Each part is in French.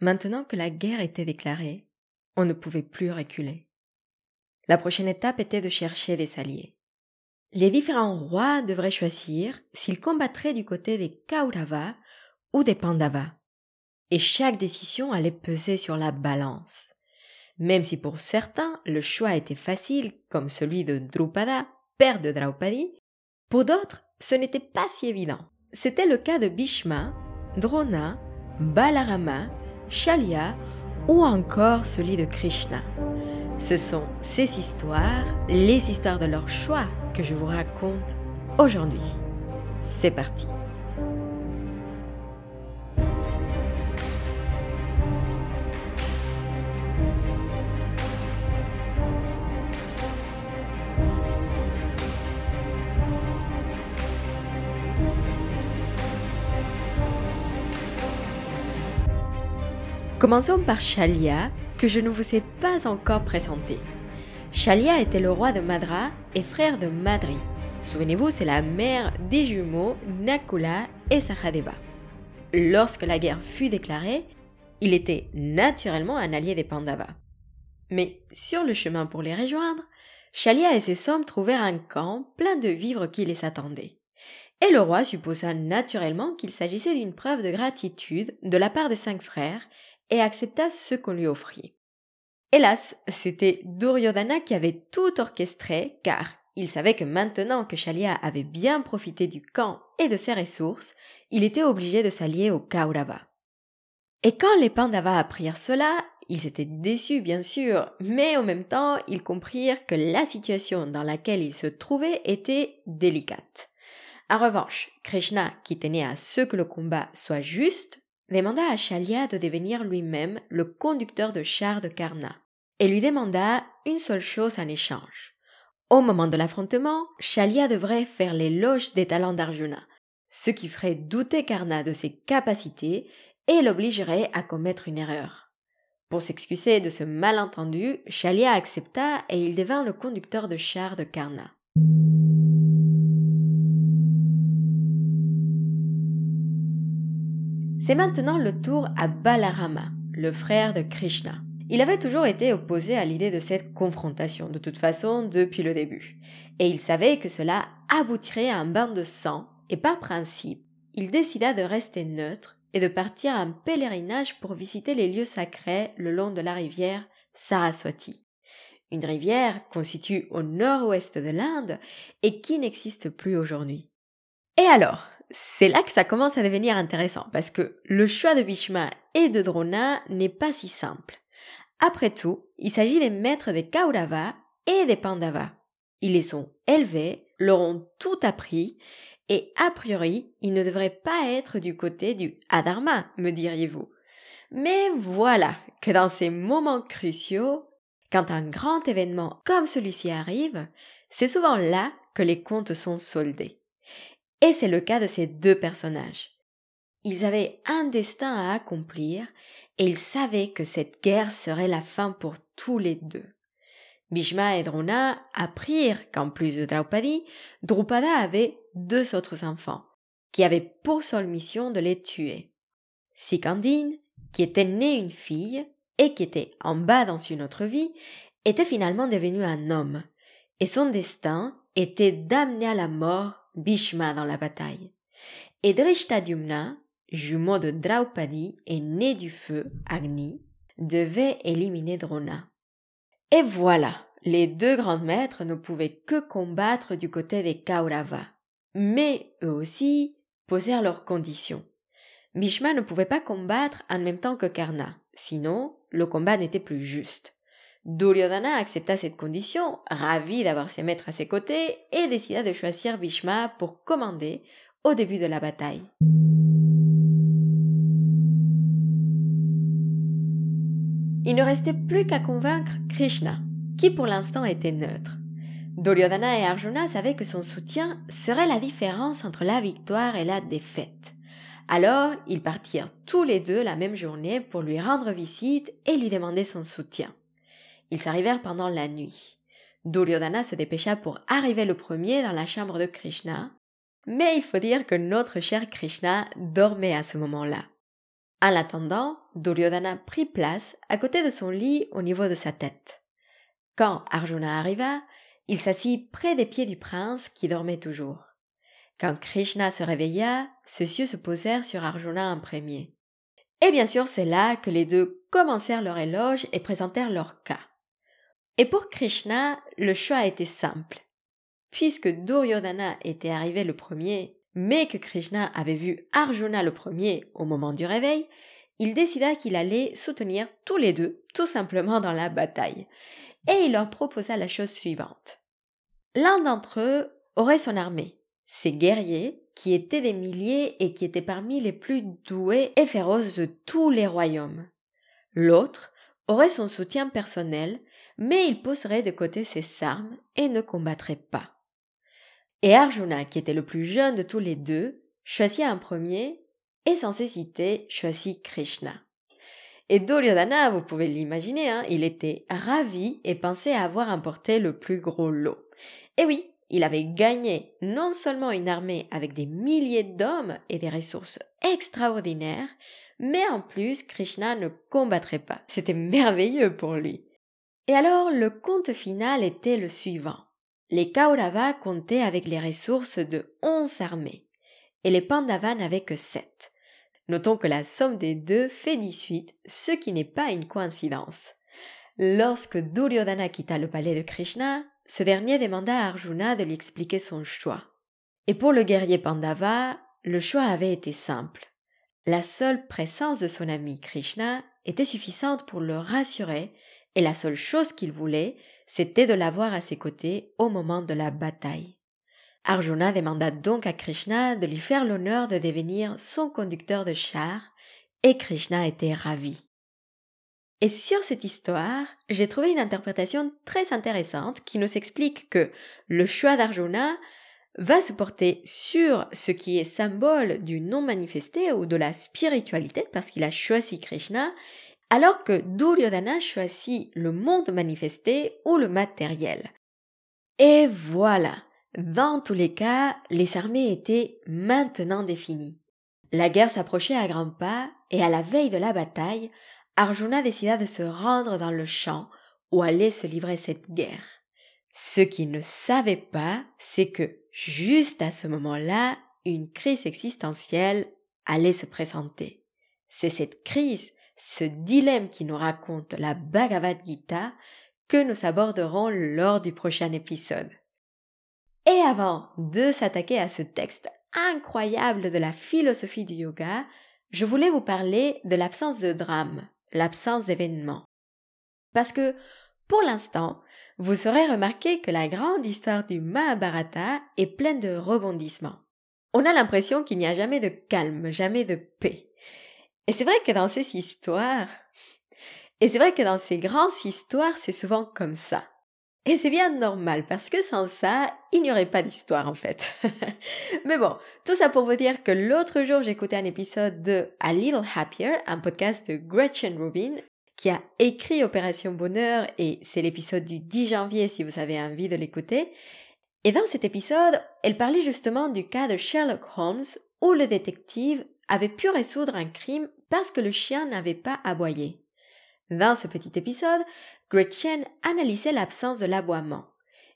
Maintenant que la guerre était déclarée, on ne pouvait plus reculer. La prochaine étape était de chercher des alliés. Les différents rois devraient choisir s'ils combattraient du côté des Kaurava ou des Pandava. Et chaque décision allait peser sur la balance. Même si pour certains le choix était facile, comme celui de Drupada, père de Draupadi, pour d'autres ce n'était pas si évident. C'était le cas de Bhishma, Drona, Balarama, Shalya ou encore celui de Krishna. Ce sont ces histoires, les histoires de leur choix que je vous raconte aujourd'hui. C'est parti. Commençons par Shalia, que je ne vous ai pas encore présenté. Shalia était le roi de Madra et frère de Madri. Souvenez-vous, c'est la mère des jumeaux Nakula et Sahadeva. Lorsque la guerre fut déclarée, il était naturellement un allié des Pandavas. Mais sur le chemin pour les rejoindre, Shalia et ses hommes trouvèrent un camp plein de vivres qui les attendaient. Et le roi supposa naturellement qu'il s'agissait d'une preuve de gratitude de la part des cinq frères et accepta ce qu'on lui offrit. Hélas, c'était Duryodhana qui avait tout orchestré, car il savait que maintenant que Shalia avait bien profité du camp et de ses ressources, il était obligé de s'allier aux Kaurava. Et quand les Pandavas apprirent cela, ils étaient déçus bien sûr, mais en même temps ils comprirent que la situation dans laquelle ils se trouvaient était délicate. En revanche, Krishna, qui tenait à ce que le combat soit juste, demanda à Shalia de devenir lui-même le conducteur de char de Karna, et lui demanda une seule chose en échange. Au moment de l'affrontement, Shalia devrait faire l'éloge des talents d'Arjuna, ce qui ferait douter Karna de ses capacités et l'obligerait à commettre une erreur. Pour s'excuser de ce malentendu, Shalia accepta et il devint le conducteur de char de Karna. C'est maintenant le tour à Balarama, le frère de Krishna. Il avait toujours été opposé à l'idée de cette confrontation, de toute façon, depuis le début. Et il savait que cela aboutirait à un bain de sang, et par principe, il décida de rester neutre et de partir en pèlerinage pour visiter les lieux sacrés le long de la rivière Saraswati. Une rivière constituée au nord-ouest de l'Inde et qui n'existe plus aujourd'hui. Et alors, c'est là que ça commence à devenir intéressant, parce que le choix de Bhishma et de Drona n'est pas si simple. Après tout, il s'agit des maîtres des Kaurava et des Pandavas. Ils les sont élevés, leur ont tout appris, et a priori, ils ne devraient pas être du côté du Adharma, me diriez-vous. Mais voilà que dans ces moments cruciaux, quand un grand événement comme celui-ci arrive, c'est souvent là que les comptes sont soldés. Et c'est le cas de ces deux personnages. Ils avaient un destin à accomplir et ils savaient que cette guerre serait la fin pour tous les deux. Bhishma et Drona apprirent qu'en plus de Draupadi, Drupada avait deux autres enfants, qui avaient pour seule mission de les tuer. Sikandine, qui était née une fille et qui était en bas dans une autre vie, était finalement devenu un homme, et son destin était d'amener à la mort Bhishma dans la bataille. Et Drishtadyumna, jumeau de Draupadi et né du feu, Agni, devait éliminer Drona. Et voilà, les deux grands maîtres ne pouvaient que combattre du côté des Kaurava. Mais eux aussi posèrent leurs conditions. Bhishma ne pouvait pas combattre en même temps que Karna, sinon le combat n'était plus juste. Duryodhana accepta cette condition, ravi d'avoir ses maîtres à ses côtés, et décida de choisir Bhishma pour commander au début de la bataille. Il ne restait plus qu'à convaincre Krishna, qui pour l'instant était neutre. Duryodhana et Arjuna savaient que son soutien serait la différence entre la victoire et la défaite. Alors, ils partirent tous les deux la même journée pour lui rendre visite et lui demander son soutien. Ils arrivèrent pendant la nuit. Duryodhana se dépêcha pour arriver le premier dans la chambre de Krishna, mais il faut dire que notre cher Krishna dormait à ce moment-là. En l'attendant, Duryodhana prit place à côté de son lit au niveau de sa tête. Quand Arjuna arriva, il s'assit près des pieds du prince qui dormait toujours. Quand Krishna se réveilla, ceux-ci se posèrent sur Arjuna en premier. Et bien sûr, c'est là que les deux commencèrent leur éloge et présentèrent leur cas. Et pour Krishna, le choix était simple. Puisque Duryodhana était arrivé le premier, mais que Krishna avait vu Arjuna le premier au moment du réveil, il décida qu'il allait soutenir tous les deux, tout simplement dans la bataille. Et il leur proposa la chose suivante. L'un d'entre eux aurait son armée, ses guerriers, qui étaient des milliers et qui étaient parmi les plus doués et féroces de tous les royaumes. L'autre aurait son soutien personnel, mais il poserait de côté ses armes et ne combattrait pas. Et Arjuna, qui était le plus jeune de tous les deux, choisit un premier et sans hésiter choisit Krishna. Et Duryodhana, vous pouvez l'imaginer, hein, il était ravi et pensait avoir emporté le plus gros lot. Et oui, il avait gagné non seulement une armée avec des milliers d'hommes et des ressources extraordinaires, mais en plus Krishna ne combattrait pas. C'était merveilleux pour lui. Et alors le compte final était le suivant. Les Kauravas comptaient avec les ressources de onze armées, et les Pandavas n'avaient que sept. Notons que la somme des deux fait dix-huit, ce qui n'est pas une coïncidence. Lorsque Duryodhana quitta le palais de Krishna, ce dernier demanda à Arjuna de lui expliquer son choix. Et pour le guerrier Pandava, le choix avait été simple. La seule présence de son ami Krishna était suffisante pour le rassurer, et la seule chose qu'il voulait, c'était de l'avoir à ses côtés au moment de la bataille. Arjuna demanda donc à Krishna de lui faire l'honneur de devenir son conducteur de char, et Krishna était ravi. Et sur cette histoire, j'ai trouvé une interprétation très intéressante qui nous explique que le choix d'Arjuna va se porter sur ce qui est symbole du non manifesté ou de la spiritualité parce qu'il a choisi Krishna, alors que Duryodhana choisit le monde manifesté ou le matériel. Et voilà, dans tous les cas, les armées étaient maintenant définies. La guerre s'approchait à grands pas et à la veille de la bataille, Arjuna décida de se rendre dans le champ où allait se livrer cette guerre. Ce qu'il ne savait pas, c'est que, juste à ce moment-là, une crise existentielle allait se présenter. C'est cette crise, ce dilemme qui nous raconte la Bhagavad Gita que nous aborderons lors du prochain épisode. Et avant de s'attaquer à ce texte incroyable de la philosophie du yoga, je voulais vous parler de l'absence de drame l'absence d'événements. Parce que, pour l'instant, vous aurez remarqué que la grande histoire du Mahabharata est pleine de rebondissements. On a l'impression qu'il n'y a jamais de calme, jamais de paix. Et c'est vrai que dans ces histoires, et c'est vrai que dans ces grandes histoires, c'est souvent comme ça. Et c'est bien normal parce que sans ça, il n'y aurait pas d'histoire en fait. Mais bon, tout ça pour vous dire que l'autre jour, j'écoutais un épisode de A Little Happier, un podcast de Gretchen Rubin, qui a écrit Opération Bonheur et c'est l'épisode du 10 janvier si vous avez envie de l'écouter. Et dans cet épisode, elle parlait justement du cas de Sherlock Holmes où le détective avait pu résoudre un crime parce que le chien n'avait pas aboyé. Dans ce petit épisode, Gretchen analysait l'absence de l'aboiement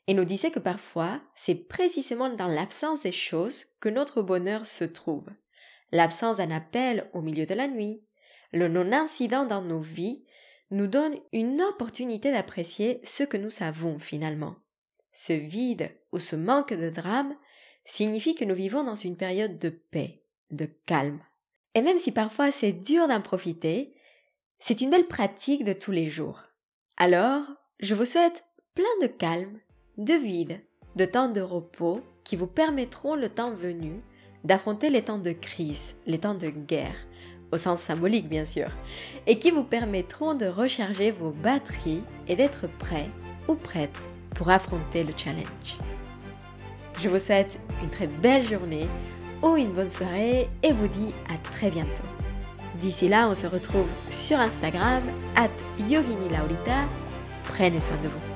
et nous disait que parfois c'est précisément dans l'absence des choses que notre bonheur se trouve. L'absence d'un appel au milieu de la nuit, le non-incident dans nos vies nous donne une opportunité d'apprécier ce que nous savons finalement. Ce vide ou ce manque de drame signifie que nous vivons dans une période de paix, de calme. Et même si parfois c'est dur d'en profiter, c'est une belle pratique de tous les jours. Alors, je vous souhaite plein de calme, de vide, de temps de repos qui vous permettront le temps venu d'affronter les temps de crise, les temps de guerre, au sens symbolique bien sûr, et qui vous permettront de recharger vos batteries et d'être prêt ou prête pour affronter le challenge. Je vous souhaite une très belle journée ou une bonne soirée et vous dis à très bientôt. D'ici là, on se retrouve sur Instagram, at Yogini Laurita. Prenez soin de vous.